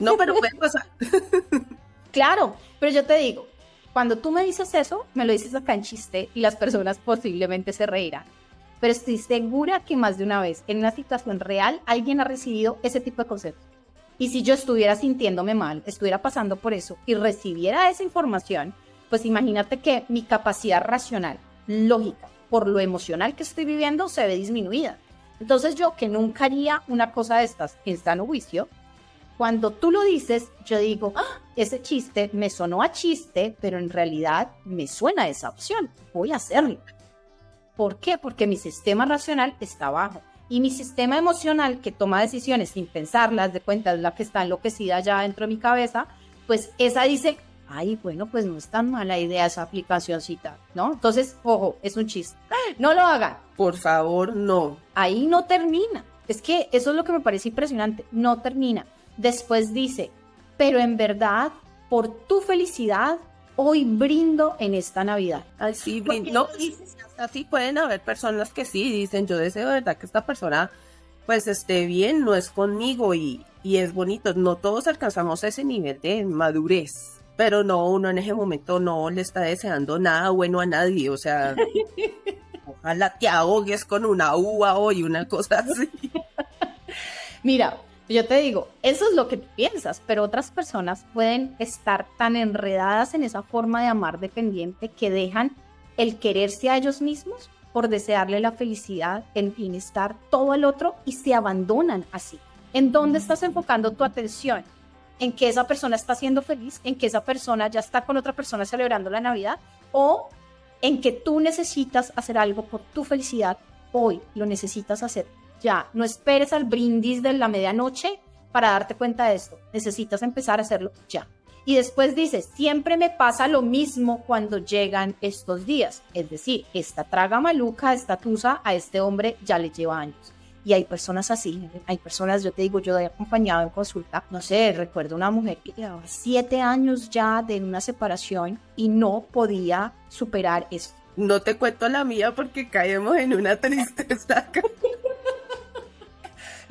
No, pero puede pasar. claro, pero yo te digo, cuando tú me dices eso, me lo dices acá en chiste y las personas posiblemente se reirán. Pero estoy segura que más de una vez, en una situación real, alguien ha recibido ese tipo de conceptos. Y si yo estuviera sintiéndome mal, estuviera pasando por eso y recibiera esa información, pues imagínate que mi capacidad racional, lógica, por lo emocional que estoy viviendo, se ve disminuida. Entonces yo que nunca haría una cosa de estas en sano juicio, cuando tú lo dices, yo digo, ah, ese chiste me sonó a chiste, pero en realidad me suena esa opción. Voy a hacerlo. ¿Por qué? Porque mi sistema racional está bajo. Y mi sistema emocional, que toma decisiones sin pensarlas, de cuenta de la que está enloquecida ya dentro de mi cabeza, pues esa dice, ay, bueno, pues no es tan mala idea esa aplicacióncita, ¿no? Entonces, ojo, es un chiste. No lo hagan. Por favor, no. Ahí no termina. Es que eso es lo que me parece impresionante. No termina. Después dice, pero en verdad, por tu felicidad, hoy brindo en esta Navidad. Así, pueden haber personas que sí dicen, yo deseo de verdad que esta persona pues esté bien, no es conmigo y, y es bonito. No todos alcanzamos ese nivel de madurez, pero no, uno en ese momento no le está deseando nada bueno a nadie, o sea, ojalá te ahogues con una uva hoy, una cosa así. Mira, Yo te digo, eso es lo que tú piensas, pero otras personas pueden estar tan enredadas en esa forma de amar dependiente que dejan el quererse a ellos mismos por desearle la felicidad, el bienestar, todo el otro y se abandonan así. ¿En dónde estás enfocando tu atención? ¿En que esa persona está siendo feliz? ¿En que esa persona ya está con otra persona celebrando la Navidad? ¿O en que tú necesitas hacer algo por tu felicidad hoy? Lo necesitas hacer ya. No esperes al brindis de la medianoche para darte cuenta de esto. Necesitas empezar a hacerlo ya. Y después dices, siempre me pasa lo mismo cuando llegan estos días. Es decir, esta traga maluca, esta tusa, a este hombre ya le lleva años. Y hay personas así, hay personas, yo te digo, yo he acompañado en consulta, no sé, recuerdo una mujer que llevaba siete años ya de una separación y no podía superar esto. No te cuento la mía porque caemos en una tristeza.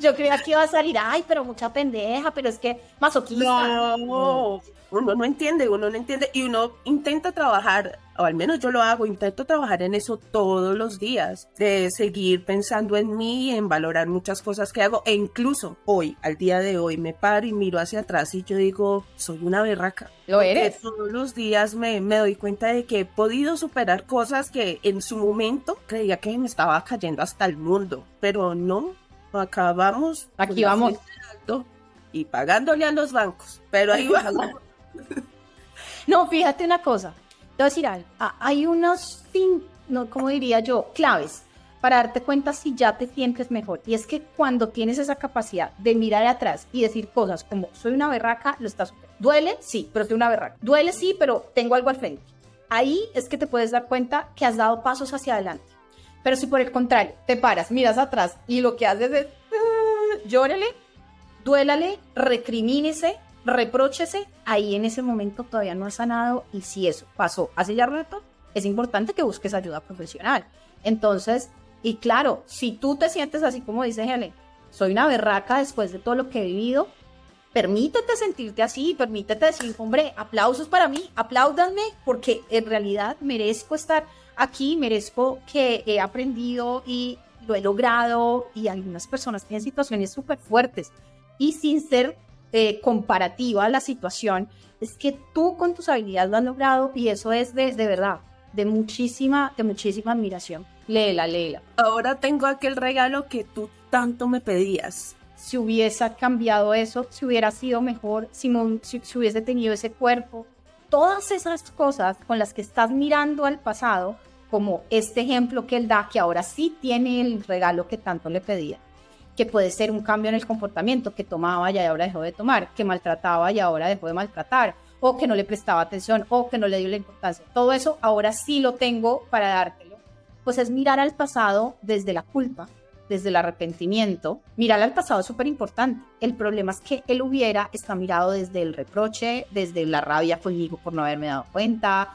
yo creía que iba a salir, ay, pero mucha pendeja, pero es que masoquista. No, uno no entiende, uno no entiende y uno intenta trabajar, o al menos yo lo hago, intento trabajar en eso todos los días, de seguir pensando en mí, en valorar muchas cosas que hago e incluso hoy, al día de hoy, me paro y miro hacia atrás y yo digo, soy una berraca. Lo eres. Todos los días me, me doy cuenta de que he podido superar cosas que en su momento creía que me estaba cayendo hasta el mundo, pero no, acá vamos. Aquí vamos. Y pagándole a los bancos, pero ahí vamos. No, fíjate una cosa. Te voy a decir algo. Ah, hay unos, no, ¿cómo diría yo? Claves para darte cuenta si ya te sientes mejor. Y es que cuando tienes esa capacidad de mirar atrás y decir cosas como soy una berraca, lo estás Duele, sí, pero soy una berraca. Duele, sí, pero tengo algo al frente. Ahí es que te puedes dar cuenta que has dado pasos hacia adelante. Pero si por el contrario te paras, miras atrás y lo que haces es uh, llórale, duélale, recrimínese, repróchese, ahí en ese momento todavía no ha sanado y si eso pasó hace ya rato, es importante que busques ayuda profesional. Entonces, y claro, si tú te sientes así como dice Helen, soy una berraca después de todo lo que he vivido, permítete sentirte así, permítete decir, hombre, aplausos para mí, apláudanme, porque en realidad merezco estar aquí, merezco que he aprendido y lo he logrado y algunas personas tienen situaciones súper fuertes y sin ser eh, comparativa a la situación, es que tú con tus habilidades lo has logrado y eso es de, de verdad, de muchísima, de muchísima admiración. Léela, léela. Ahora tengo aquel regalo que tú tanto me pedías. Si hubiese cambiado eso, si hubiera sido mejor, si, si, si hubiese tenido ese cuerpo, todas esas cosas con las que estás mirando al pasado, como este ejemplo que él da, que ahora sí tiene el regalo que tanto le pedía que puede ser un cambio en el comportamiento, que tomaba y ahora dejó de tomar, que maltrataba y ahora dejó de maltratar, o que no le prestaba atención, o que no le dio la importancia. Todo eso ahora sí lo tengo para dártelo. Pues es mirar al pasado desde la culpa, desde el arrepentimiento. Mirar al pasado es súper importante. El problema es que él hubiera está mirado desde el reproche, desde la rabia conmigo por no haberme dado cuenta,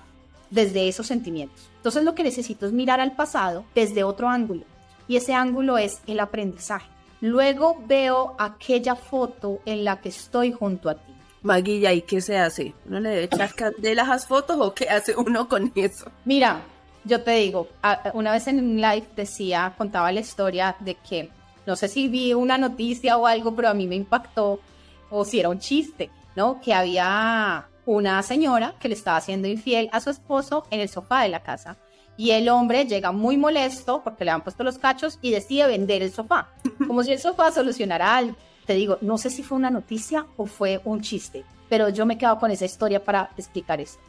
desde esos sentimientos. Entonces lo que necesito es mirar al pasado desde otro ángulo. Y ese ángulo es el aprendizaje. Luego veo aquella foto en la que estoy junto a ti. Maguilla, ¿y qué se hace? ¿Uno le debe echar candela a las fotos o qué hace uno con eso? Mira, yo te digo, una vez en un live decía, contaba la historia de que, no sé si vi una noticia o algo, pero a mí me impactó, o si era un chiste, ¿no? Que había una señora que le estaba haciendo infiel a su esposo en el sofá de la casa y el hombre llega muy molesto porque le han puesto los cachos y decide vender el sofá, como si el sofá solucionara algo. Te digo, no sé si fue una noticia o fue un chiste, pero yo me he quedado con esa historia para explicar eso.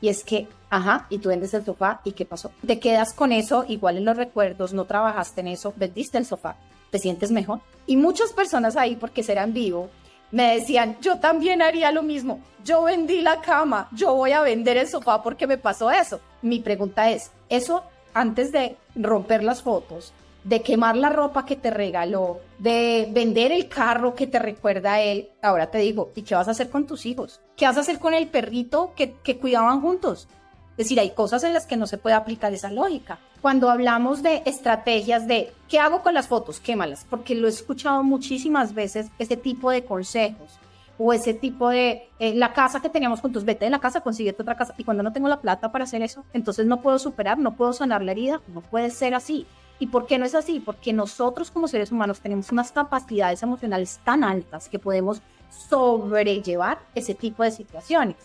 Y es que, ajá, y tú vendes el sofá, ¿y qué pasó? Te quedas con eso, igual en los recuerdos, no trabajaste en eso, vendiste el sofá, te sientes mejor. Y muchas personas ahí, porque serán vivo, me decían, yo también haría lo mismo. Yo vendí la cama, yo voy a vender el sofá porque me pasó eso. Mi pregunta es, eso antes de romper las fotos, de quemar la ropa que te regaló, de vender el carro que te recuerda a él, ahora te digo, ¿y qué vas a hacer con tus hijos? ¿Qué vas a hacer con el perrito que, que cuidaban juntos? Es decir, hay cosas en las que no se puede aplicar esa lógica. Cuando hablamos de estrategias de qué hago con las fotos, quémalas, porque lo he escuchado muchísimas veces, ese tipo de consejos o ese tipo de eh, la casa que teníamos juntos, vete de la casa, consíguete otra casa. Y cuando no tengo la plata para hacer eso, entonces no puedo superar, no puedo sanar la herida, no puede ser así. ¿Y por qué no es así? Porque nosotros como seres humanos tenemos unas capacidades emocionales tan altas que podemos sobrellevar ese tipo de situaciones.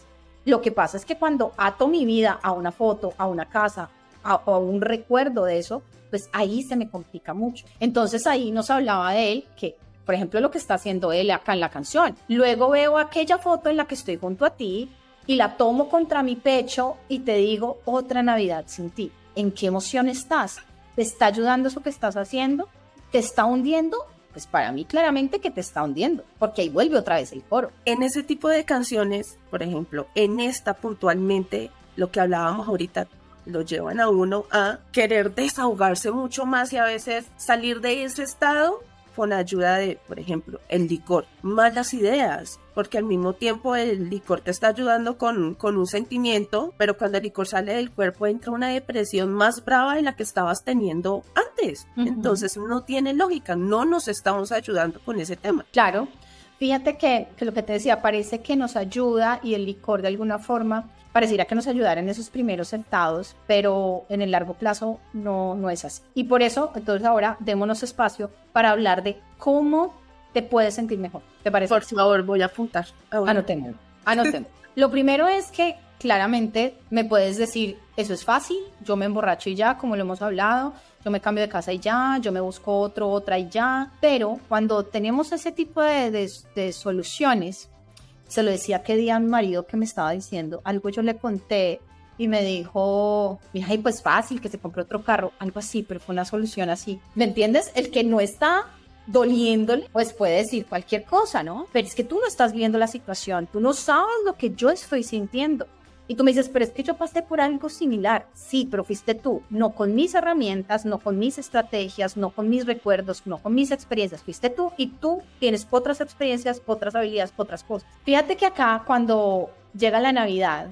Lo que pasa es que cuando ato mi vida a una foto, a una casa, a, un recuerdo de eso, pues ahí se me complica mucho. Entonces ahí nos hablaba de él que, por ejemplo, lo que está haciendo él acá en la canción. Luego veo aquella foto en la que estoy junto a ti y la tomo contra mi pecho y te digo otra Navidad sin ti. ¿En qué emoción estás? ¿Te está ayudando eso que estás haciendo? ¿Te está hundiendo? Pues para mí claramente que te está hundiendo, porque ahí vuelve otra vez el coro. En ese tipo de canciones, por ejemplo, en esta puntualmente, lo que hablábamos ahorita, lo llevan a uno a querer desahogarse mucho más y a veces salir de ese estado con ayuda de, por ejemplo, el licor. Malas ideas, porque al mismo tiempo el licor te está ayudando con, con un sentimiento, pero cuando el licor sale del cuerpo entra una depresión más brava de la que estabas teniendo antes. Entonces no tiene lógica, no nos estamos ayudando con ese tema. Claro. Fíjate que, que, lo que te decía, parece que nos ayuda y el licor de alguna forma pareciera que nos ayudara en esos primeros sentados, pero en el largo plazo no, no es así. Y por eso, entonces ahora démonos espacio para hablar de cómo te puedes sentir mejor. ¿Te parece? Por favor, voy a apuntar. Anotemos. Anotemos. Lo primero es que claramente me puedes decir, eso es fácil, yo me emborracho y ya, como lo hemos hablado, yo me cambio de casa y ya, yo me busco otro, otra y ya, pero cuando tenemos ese tipo de, de, soluciones, se lo decía que día a mi marido que me estaba diciendo, algo yo le conté y me dijo, mija, y pues fácil, que se compre otro carro, algo así, pero fue una solución así. ¿Me entiendes? El que no está doliéndole, pues puede decir cualquier cosa, ¿no? Pero es que tú no estás viendo la situación, tú no sabes lo que yo estoy sintiendo. Y tú me dices, pero es que yo pasé por algo similar. Sí, pero fuiste tú, no con mis herramientas, no con mis estrategias, no con mis recuerdos, no con mis experiencias. Fuiste tú y tú tienes otras experiencias, otras habilidades, otras cosas. Fíjate que acá cuando llega la Navidad,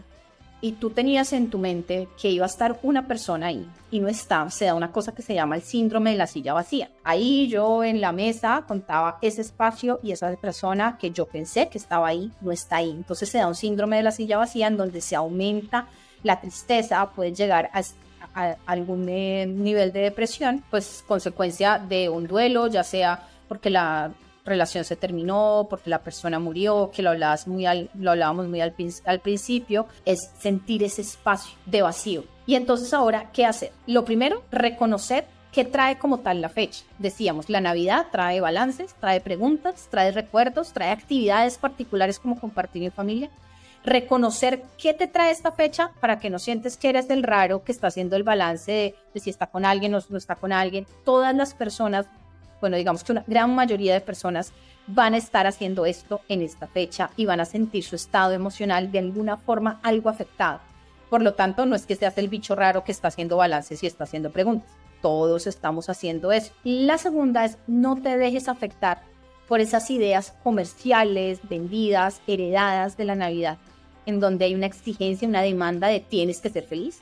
y tú tenías en tu mente que iba a estar una persona ahí y no está, se da una cosa que se llama el síndrome de la silla vacía. Ahí yo en la mesa contaba ese espacio y esa persona que yo pensé que estaba ahí no está ahí. Entonces se da un síndrome de la silla vacía en donde se aumenta la tristeza, puede llegar a, a algún eh, nivel de depresión, pues consecuencia de un duelo, ya sea porque la relación se terminó, porque la persona murió, que lo, hablabas muy lo hablábamos muy al, al principio, es sentir ese espacio de vacío. Y entonces ahora, ¿qué hacer? Lo primero, reconocer qué trae como tal la fecha. Decíamos, la Navidad trae balances, trae preguntas, trae recuerdos, trae actividades particulares como compartir en familia. Reconocer qué te trae esta fecha para que no sientes que eres el raro que está haciendo el balance de, de si está con alguien o no está con alguien. Todas las personas bueno, digamos que una gran mayoría de personas van a estar haciendo esto en esta fecha y van a sentir su estado emocional de alguna forma algo afectado. Por lo tanto, no es que seas el bicho raro que está haciendo balances y está haciendo preguntas. Todos estamos haciendo eso. La segunda es no te dejes afectar por esas ideas comerciales, vendidas, heredadas de la Navidad, en donde hay una exigencia, una demanda de tienes que ser feliz,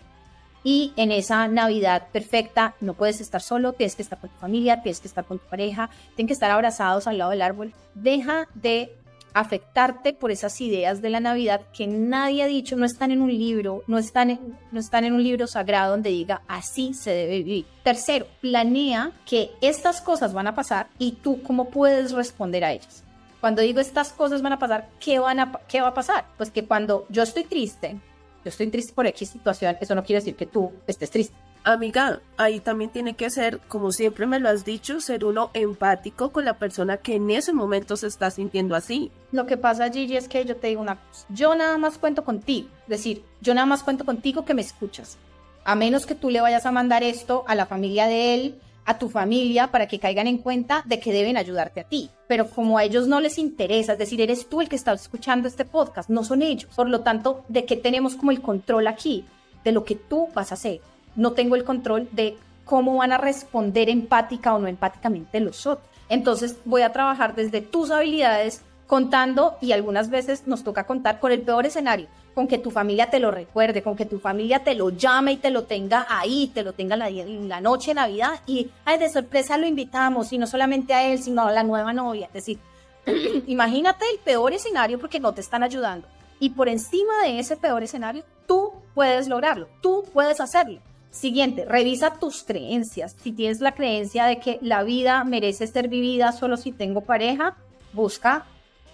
y en esa Navidad perfecta no puedes estar solo, tienes que estar con tu familia, tienes que estar con tu pareja, tienen que estar abrazados al lado del árbol. Deja de afectarte por esas ideas de la Navidad que nadie ha dicho, no están en un libro, no están en, no están en un libro sagrado donde diga así se debe vivir. Tercero, planea que estas cosas van a pasar y tú cómo puedes responder a ellas. Cuando digo estas cosas van a pasar, ¿qué, van qué va a pasar? Pues que cuando yo estoy triste, yo estoy triste por X situación, eso no quiere decir que tú estés triste. Amiga, ahí también tiene que ser, como siempre me lo has dicho, ser uno empático con la persona que en ese momento se está sintiendo así. Lo que pasa, Gigi, es que yo te digo una cosa. Yo nada más cuento contigo. Es decir, yo nada más cuento contigo que me escuchas. A menos que tú le vayas a mandar esto a la familia de él, a tu familia para que caigan en cuenta de que deben ayudarte a ti. Pero como a ellos no les interesa, es decir, eres tú el que está escuchando este podcast, no son ellos. Por lo tanto, ¿de qué tenemos como el control aquí? De lo que tú vas a hacer. No tengo el control de cómo van a responder empática o no empáticamente los otros. Entonces voy a trabajar desde tus habilidades contando y algunas veces nos toca contar con el peor escenario, con que tu familia te lo recuerde, con que tu familia te lo llame y te lo tenga ahí, te lo tenga la, la noche de Navidad y ay, de sorpresa lo invitamos y no solamente a él, sino a la nueva novia. Es decir, imagínate el peor escenario porque no te están ayudando. Y por encima de ese peor escenario, tú puedes lograrlo, tú puedes hacerlo. Siguiente, revisa tus creencias. Si tienes la creencia de que la vida merece ser vivida solo si tengo pareja, busca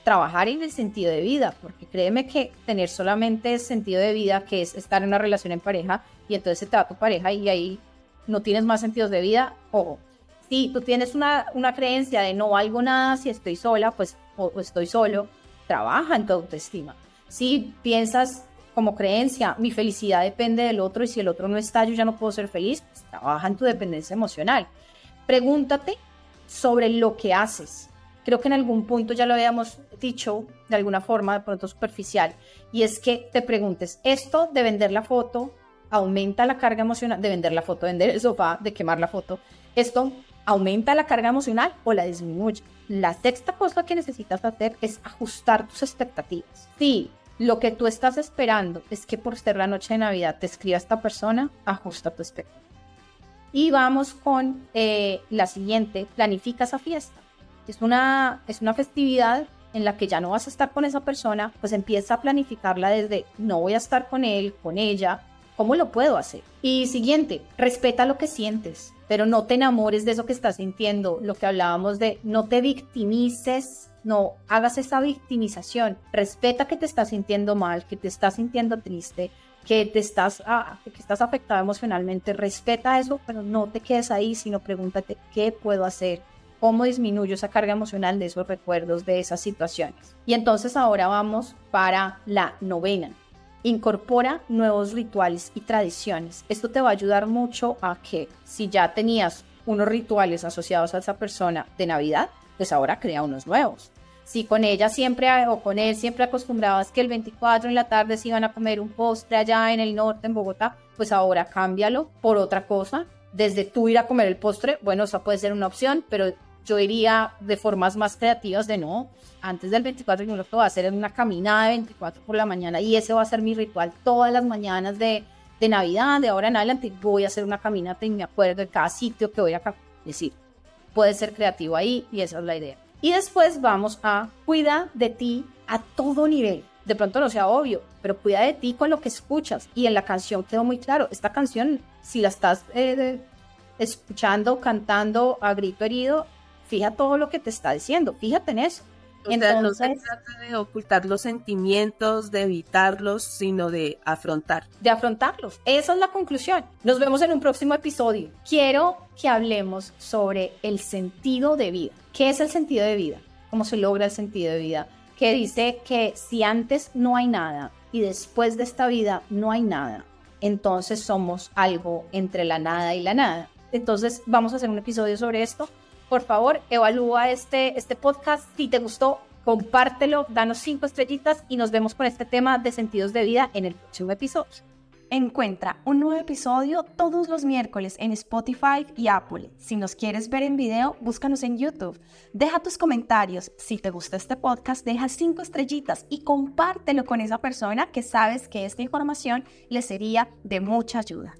trabajar en el sentido de vida, porque créeme que tener solamente sentido de vida, que es estar en una relación en pareja, y entonces se te va tu pareja y ahí no tienes más sentidos de vida, ojo, si tú tienes una, una creencia de no valgo nada si estoy sola, pues o, estoy solo, trabaja en tu autoestima. Si piensas como creencia, mi felicidad depende del otro y si el otro no está, yo ya no puedo ser feliz, pues trabaja en tu dependencia emocional. Pregúntate sobre lo que haces. Creo que en algún punto ya lo habíamos dicho de alguna forma, de pronto superficial, y es que te preguntes, ¿esto de vender la foto aumenta la carga emocional, de vender la foto, vender el sofá, de quemar la foto, ¿esto aumenta la carga emocional o la disminuye? La sexta cosa que necesitas hacer es ajustar tus expectativas. Si lo que tú estás esperando es que por ser la noche de Navidad te escriba esta persona, ajusta tu expectativa. Y vamos con eh, la siguiente, planifica esa fiesta. Es una, es una festividad en la que ya no vas a estar con esa persona, pues empieza a planificarla desde no voy a estar con él, con ella, ¿cómo lo puedo hacer? Y siguiente, respeta lo que sientes pero no te enamores de eso que estás sintiendo, lo que hablábamos de no te victimices, no hagas esa victimización, respeta que te estás sintiendo mal, que te estás sintiendo triste, que te estás, ah, que estás afectado emocionalmente, respeta eso, pero no te quedes ahí, sino pregúntate qué puedo hacer, cómo disminuyo esa carga emocional de esos recuerdos, de esas situaciones. Y entonces ahora vamos para la novena, Incorpora nuevos rituales y tradiciones. Esto te va a ayudar mucho a que si ya tenías unos rituales asociados a esa persona de Navidad, pues ahora crea unos nuevos. Si con ella siempre o con él siempre acostumbrabas que el 24 en la tarde se iban a comer un postre allá en el norte, en Bogotá, pues ahora cámbialo por otra cosa. Desde tú ir a comer el postre, bueno, esa puede ser una opción, pero yo iría de formas más creativas de no, antes del 24 yo lo que voy a hacer es una caminada de 24 por la mañana y ese va a ser mi ritual todas las mañanas de, de Navidad, de ahora en adelante voy a hacer una caminata y me acuerdo de cada sitio que voy a decir. Puede ser creativo ahí y esa es la idea. Y después vamos a cuida de ti a todo nivel. De pronto no sea obvio, pero cuida de ti con lo que escuchas. Y en la canción quedó muy claro, esta canción, si la estás eh, escuchando, cantando a grito herido, fija todo lo que te está diciendo, fíjate en eso. Entonces, no se trata de ocultar los sentimientos, de evitarlos, sino de afrontar. De afrontarlos. Esa es la conclusión. Nos vemos en un próximo episodio. Quiero que hablemos sobre el sentido de vida. ¿Qué es el sentido de vida? ¿Cómo se logra el sentido de vida? Que dice que si antes no hay nada y después de esta vida no hay nada, entonces somos algo entre la nada y la nada. Entonces vamos a hacer un episodio sobre esto por favor, evalúa este, este podcast. Si te gustó, compártelo, danos cinco estrellitas y nos vemos con este tema de sentidos de vida en el próximo episodio. Encuentra un nuevo episodio todos los miércoles en Spotify y Apple. Si nos quieres ver en video, búscanos en YouTube. Deja tus comentarios. Si te gusta este podcast, deja cinco estrellitas y compártelo con esa persona que sabes que esta información le sería de mucha ayuda.